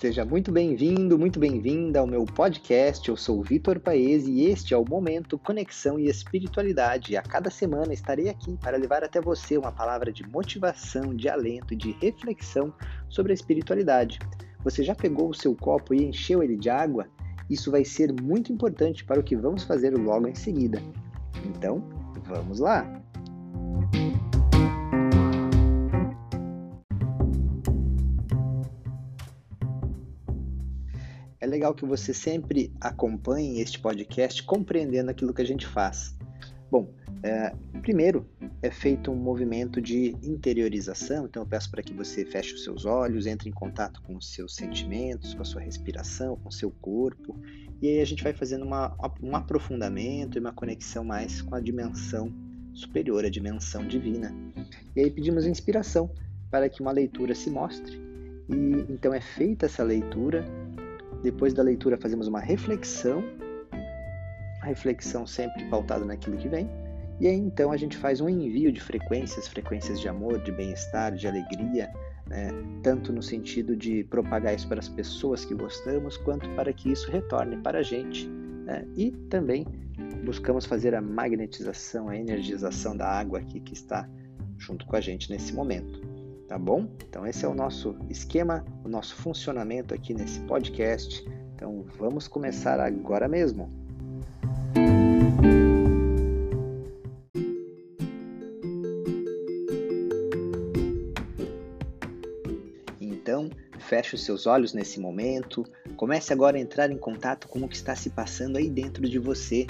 Seja muito bem-vindo, muito bem-vinda ao meu podcast. Eu sou o Vitor Paes e este é o Momento Conexão e Espiritualidade. A cada semana estarei aqui para levar até você uma palavra de motivação, de alento e de reflexão sobre a espiritualidade. Você já pegou o seu copo e encheu ele de água? Isso vai ser muito importante para o que vamos fazer logo em seguida. Então, vamos lá! Legal que você sempre acompanhe este podcast compreendendo aquilo que a gente faz. Bom, é, primeiro é feito um movimento de interiorização, então eu peço para que você feche os seus olhos, entre em contato com os seus sentimentos, com a sua respiração, com o seu corpo, e aí a gente vai fazendo uma, um aprofundamento e uma conexão mais com a dimensão superior, a dimensão divina. E aí pedimos inspiração para que uma leitura se mostre, e então é feita essa leitura depois da leitura, fazemos uma reflexão, a reflexão sempre pautada naquilo que vem, e aí então a gente faz um envio de frequências, frequências de amor, de bem-estar, de alegria, né? tanto no sentido de propagar isso para as pessoas que gostamos, quanto para que isso retorne para a gente. Né? E também buscamos fazer a magnetização, a energização da água aqui que está junto com a gente nesse momento tá bom? Então esse é o nosso esquema, o nosso funcionamento aqui nesse podcast. Então vamos começar agora mesmo. Então, feche os seus olhos nesse momento, comece agora a entrar em contato com o que está se passando aí dentro de você.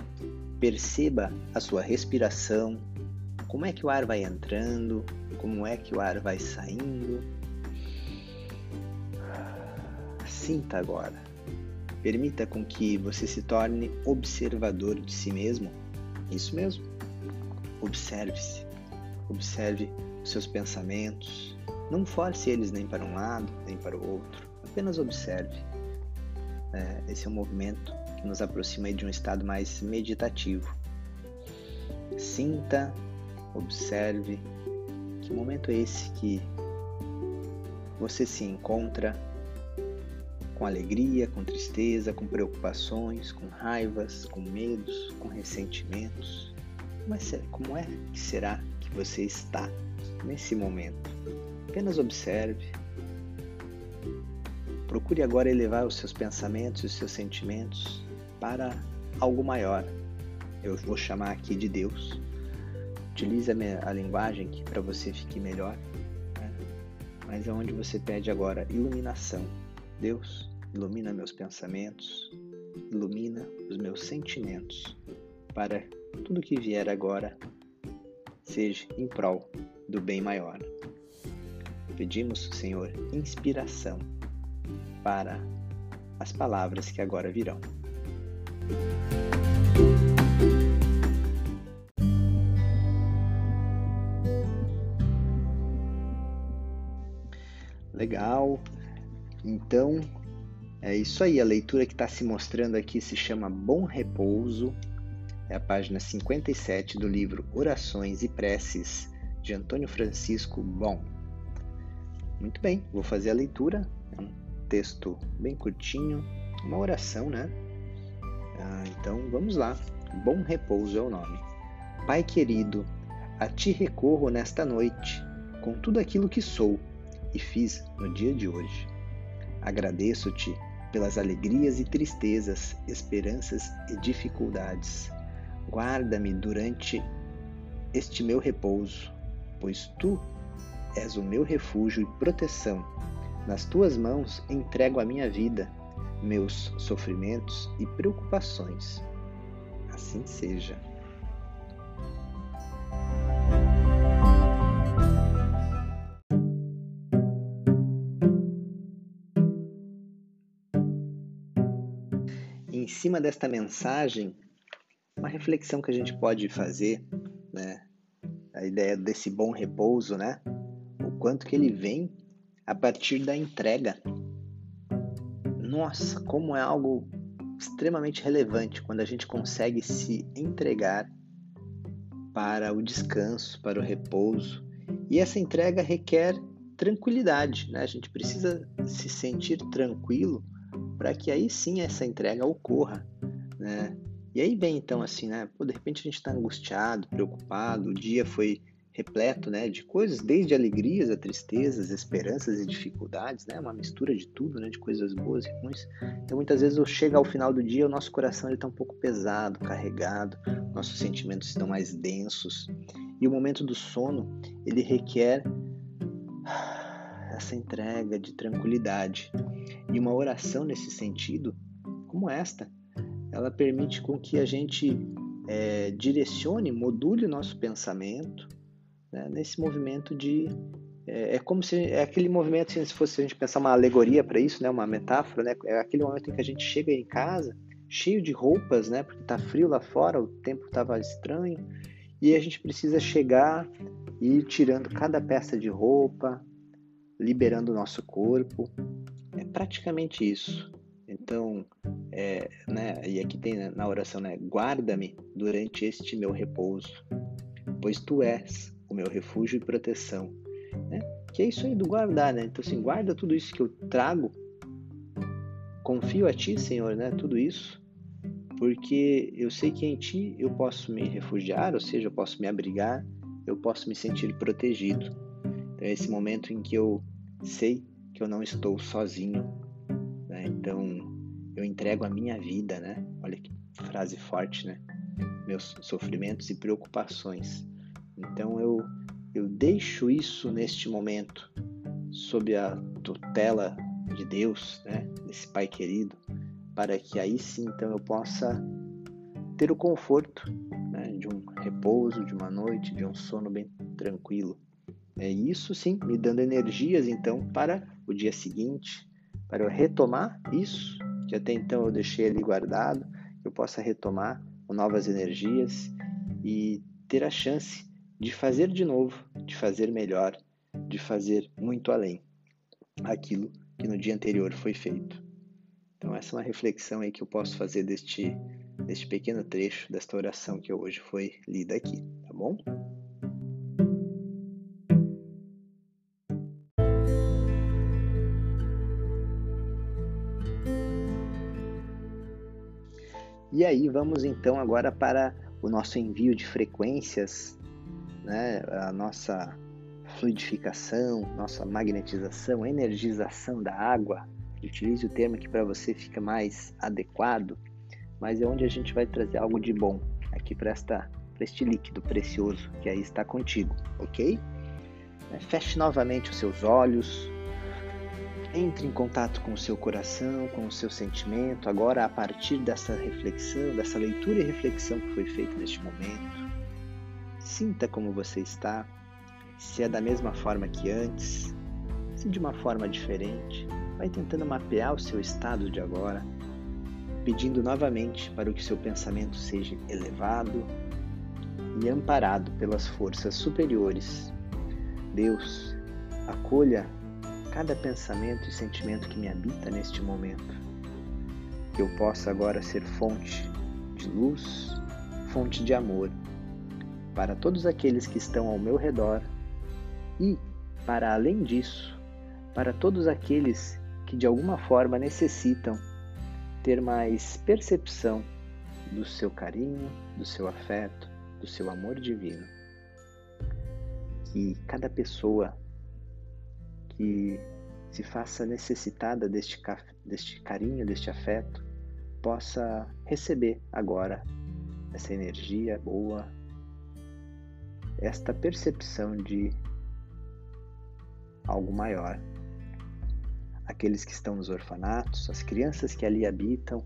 Perceba a sua respiração, como é que o ar vai entrando, como é que o ar vai saindo. Sinta agora. Permita com que você se torne observador de si mesmo. Isso mesmo. Observe-se. Observe os seus pensamentos. Não force eles nem para um lado, nem para o outro. Apenas observe. É, esse é um movimento que nos aproxima de um estado mais meditativo. Sinta, observe, que momento é esse que você se encontra com alegria, com tristeza, com preocupações, com raivas, com medos, com ressentimentos? Mas como é que será que você está nesse momento? Apenas observe. Procure agora elevar os seus pensamentos e os seus sentimentos para algo maior. Eu vou chamar aqui de Deus Utilize a, minha, a linguagem que para você fique melhor, né? mas é onde você pede agora iluminação. Deus, ilumina meus pensamentos, ilumina os meus sentimentos, para tudo que vier agora seja em prol do bem maior. Pedimos, Senhor, inspiração para as palavras que agora virão. Legal. Então, é isso aí. A leitura que está se mostrando aqui se chama Bom Repouso. É a página 57 do livro Orações e Preces de Antônio Francisco Bom. Muito bem, vou fazer a leitura. É um texto bem curtinho, uma oração, né? Ah, então vamos lá. Bom Repouso é o nome. Pai querido, a ti recorro nesta noite, com tudo aquilo que sou e fiz no dia de hoje. Agradeço-te pelas alegrias e tristezas, esperanças e dificuldades. Guarda-me durante este meu repouso, pois tu és o meu refúgio e proteção. Nas tuas mãos entrego a minha vida, meus sofrimentos e preocupações. Assim seja. Cima desta mensagem, uma reflexão que a gente pode fazer, né? A ideia desse bom repouso, né? O quanto que ele vem a partir da entrega. Nossa, como é algo extremamente relevante quando a gente consegue se entregar para o descanso, para o repouso. E essa entrega requer tranquilidade, né? A gente precisa se sentir tranquilo para que aí sim essa entrega ocorra, né? E aí vem então assim, né? Pô, de repente a gente está angustiado, preocupado, o dia foi repleto, né, de coisas, desde alegrias a tristezas, esperanças e dificuldades, né? Uma mistura de tudo, né, de coisas boas e ruins. Então muitas vezes chega ao final do dia, o nosso coração está um pouco pesado, carregado, nossos sentimentos estão mais densos. E o momento do sono, ele requer essa entrega de tranquilidade. E uma oração nesse sentido, como esta, ela permite com que a gente é, direcione, module o nosso pensamento né, nesse movimento de. É, é, como se. É aquele movimento, se fosse a gente pensar uma alegoria para isso, né, uma metáfora, né, é aquele momento em que a gente chega em casa cheio de roupas, né, porque está frio lá fora, o tempo estava estranho, e a gente precisa chegar e ir tirando cada peça de roupa, liberando o nosso corpo. É praticamente isso. Então, é, né, e aqui tem na oração, né, guarda-me durante este meu repouso, pois tu és o meu refúgio e proteção. Né? Que é isso aí do guardar, né? Então, assim, guarda tudo isso que eu trago, confio a Ti, Senhor, né? Tudo isso, porque eu sei que em Ti eu posso me refugiar, ou seja, eu posso me abrigar, eu posso me sentir protegido. Então, é esse momento em que eu sei que eu não estou sozinho, né? Então, eu entrego a minha vida, né? Olha que frase forte, né? Meus sofrimentos e preocupações. Então, eu, eu deixo isso neste momento sob a tutela de Deus, né? Desse Pai querido, para que aí sim, então, eu possa ter o conforto né? de um repouso, de uma noite, de um sono bem tranquilo. É isso sim, me dando energias então para o dia seguinte, para eu retomar isso que até então eu deixei ali guardado, que eu possa retomar com novas energias e ter a chance de fazer de novo, de fazer melhor, de fazer muito além aquilo que no dia anterior foi feito. Então essa é uma reflexão aí que eu posso fazer deste deste pequeno trecho desta oração que hoje foi lida aqui, tá bom? E aí vamos então agora para o nosso envio de frequências, né? a nossa fluidificação, nossa magnetização, energização da água. Utilize o termo que para você fica mais adequado, mas é onde a gente vai trazer algo de bom aqui para este líquido precioso que aí está contigo, ok? Feche novamente os seus olhos, entre em contato com o seu coração, com o seu sentimento, agora a partir dessa reflexão, dessa leitura e reflexão que foi feita neste momento. Sinta como você está, se é da mesma forma que antes, se de uma forma diferente. Vai tentando mapear o seu estado de agora, pedindo novamente para que seu pensamento seja elevado e amparado pelas forças superiores. Deus, acolha cada pensamento e sentimento que me habita neste momento. Que eu possa agora ser fonte de luz, fonte de amor para todos aqueles que estão ao meu redor e, para além disso, para todos aqueles que de alguma forma necessitam ter mais percepção do seu carinho, do seu afeto, do seu amor divino. Que cada pessoa que se faça necessitada deste, deste carinho, deste afeto, possa receber agora essa energia boa, esta percepção de algo maior. Aqueles que estão nos orfanatos, as crianças que ali habitam,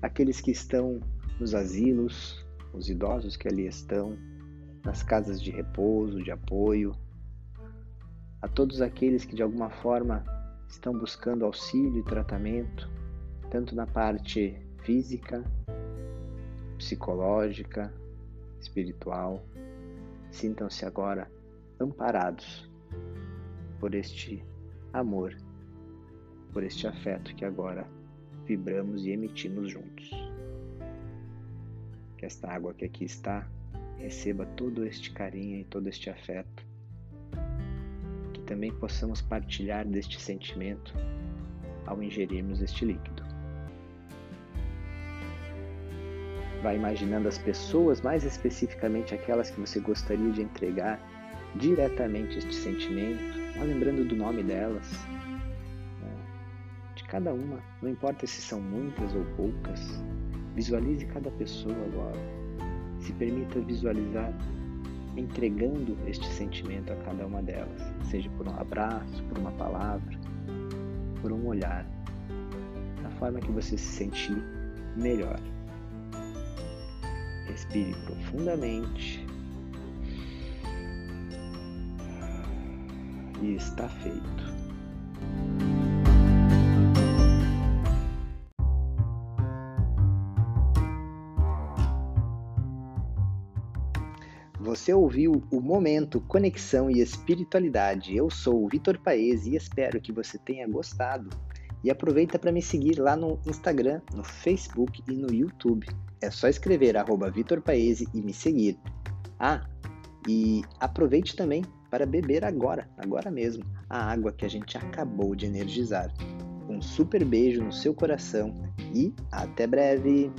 aqueles que estão nos asilos, os idosos que ali estão, nas casas de repouso, de apoio, a todos aqueles que de alguma forma estão buscando auxílio e tratamento, tanto na parte física, psicológica, espiritual. Sintam-se agora amparados por este amor, por este afeto que agora vibramos e emitimos juntos. Que esta água que aqui está receba todo este carinho e todo este afeto também possamos partilhar deste sentimento ao ingerirmos este líquido. Vai imaginando as pessoas, mais especificamente aquelas que você gostaria de entregar diretamente este sentimento, vai lembrando do nome delas, né? de cada uma, não importa se são muitas ou poucas, visualize cada pessoa agora, se permita visualizar entregando este sentimento a cada uma delas, seja por um abraço, por uma palavra, por um olhar, da forma que você se sentir melhor. Respire profundamente. E está feito. Você ouviu o Momento Conexão e Espiritualidade. Eu sou o Vitor Paes e espero que você tenha gostado. E aproveita para me seguir lá no Instagram, no Facebook e no YouTube. É só escrever Vitor Paese e me seguir. Ah, e aproveite também para beber agora, agora mesmo, a água que a gente acabou de energizar. Um super beijo no seu coração e até breve!